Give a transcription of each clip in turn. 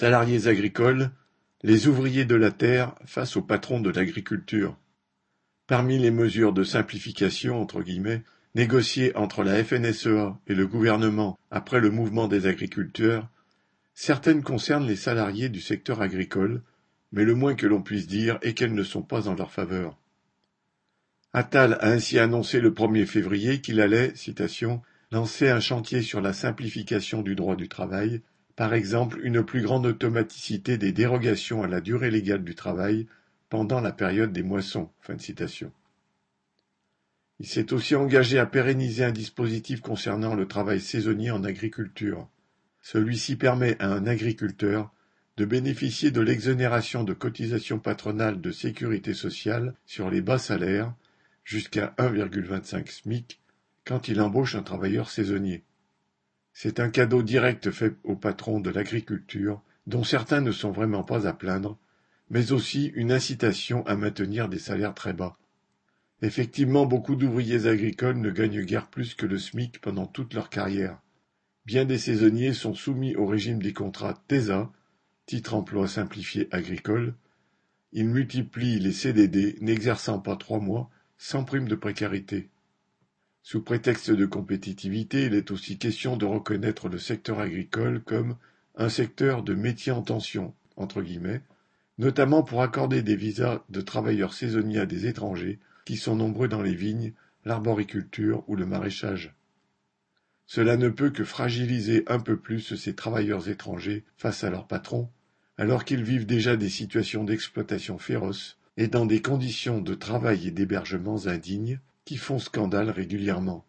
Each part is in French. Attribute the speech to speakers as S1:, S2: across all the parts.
S1: Salariés agricoles, les ouvriers de la terre face aux patrons de l'agriculture. Parmi les mesures de simplification entre guillemets négociées entre la FNSEA et le gouvernement après le mouvement des agriculteurs, certaines concernent les salariés du secteur agricole, mais le moins que l'on puisse dire est qu'elles ne sont pas en leur faveur. Attal a ainsi annoncé le 1er février qu'il allait, citation, lancer un chantier sur la simplification du droit du travail, par exemple une plus grande automaticité des dérogations à la durée légale du travail pendant la période des moissons. Il s'est aussi engagé à pérenniser un dispositif concernant le travail saisonnier en agriculture. Celui-ci permet à un agriculteur de bénéficier de l'exonération de cotisations patronales de sécurité sociale sur les bas salaires jusqu'à 1,25 SMIC quand il embauche un travailleur saisonnier. C'est un cadeau direct fait aux patrons de l'agriculture, dont certains ne sont vraiment pas à plaindre, mais aussi une incitation à maintenir des salaires très bas. Effectivement, beaucoup d'ouvriers agricoles ne gagnent guère plus que le SMIC pendant toute leur carrière. Bien des saisonniers sont soumis au régime des contrats TESA, titre emploi simplifié agricole. Ils multiplient les CDD n'exerçant pas trois mois sans prime de précarité. Sous prétexte de compétitivité, il est aussi question de reconnaître le secteur agricole comme un secteur de métier en tension, entre guillemets, notamment pour accorder des visas de travailleurs saisonniers à des étrangers qui sont nombreux dans les vignes, l'arboriculture ou le maraîchage. Cela ne peut que fragiliser un peu plus ces travailleurs étrangers face à leurs patrons, alors qu'ils vivent déjà des situations d'exploitation féroce et dans des conditions de travail et d'hébergement indignes font scandale régulièrement.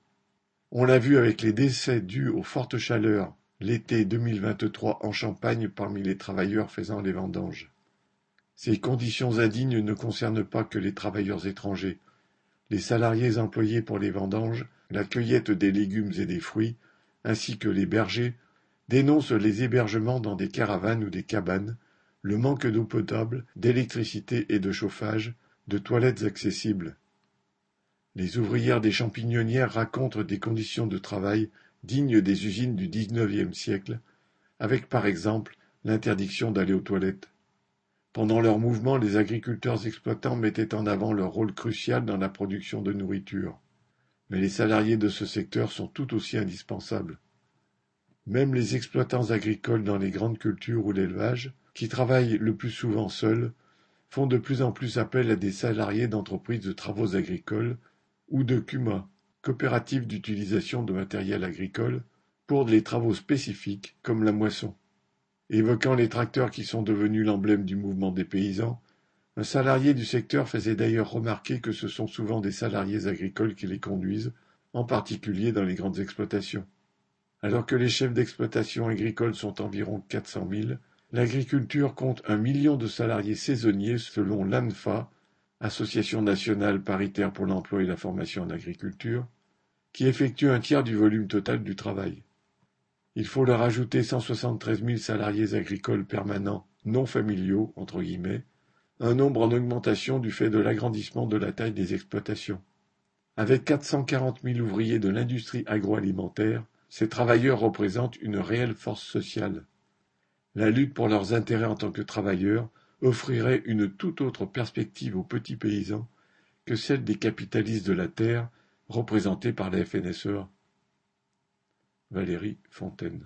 S1: On l'a vu avec les décès dus aux fortes chaleurs l'été 2023 en Champagne parmi les travailleurs faisant les vendanges. Ces conditions indignes ne concernent pas que les travailleurs étrangers. Les salariés employés pour les vendanges, la cueillette des légumes et des fruits, ainsi que les bergers, dénoncent les hébergements dans des caravanes ou des cabanes, le manque d'eau potable, d'électricité et de chauffage, de toilettes accessibles. Les ouvrières des champignonnières racontent des conditions de travail dignes des usines du XIXe siècle, avec par exemple l'interdiction d'aller aux toilettes. Pendant leur mouvement, les agriculteurs exploitants mettaient en avant leur rôle crucial dans la production de nourriture. Mais les salariés de ce secteur sont tout aussi indispensables. Même les exploitants agricoles dans les grandes cultures ou l'élevage, qui travaillent le plus souvent seuls, font de plus en plus appel à des salariés d'entreprises de travaux agricoles ou de CUMA, coopératives d'utilisation de matériel agricole, pour les travaux spécifiques comme la moisson. Évoquant les tracteurs qui sont devenus l'emblème du mouvement des paysans, un salarié du secteur faisait d'ailleurs remarquer que ce sont souvent des salariés agricoles qui les conduisent, en particulier dans les grandes exploitations. Alors que les chefs d'exploitation agricole sont environ 400 000, l'agriculture compte un million de salariés saisonniers selon l'ANFA, Association nationale paritaire pour l'emploi et la formation en agriculture, qui effectue un tiers du volume total du travail. Il faut leur ajouter 173 000 salariés agricoles permanents non familiaux, entre guillemets, un nombre en augmentation du fait de l'agrandissement de la taille des exploitations. Avec 440 000 ouvriers de l'industrie agroalimentaire, ces travailleurs représentent une réelle force sociale. La lutte pour leurs intérêts en tant que travailleurs offrirait une toute autre perspective aux petits paysans que celle des capitalistes de la terre représentés par la FNSEA. Valérie Fontaine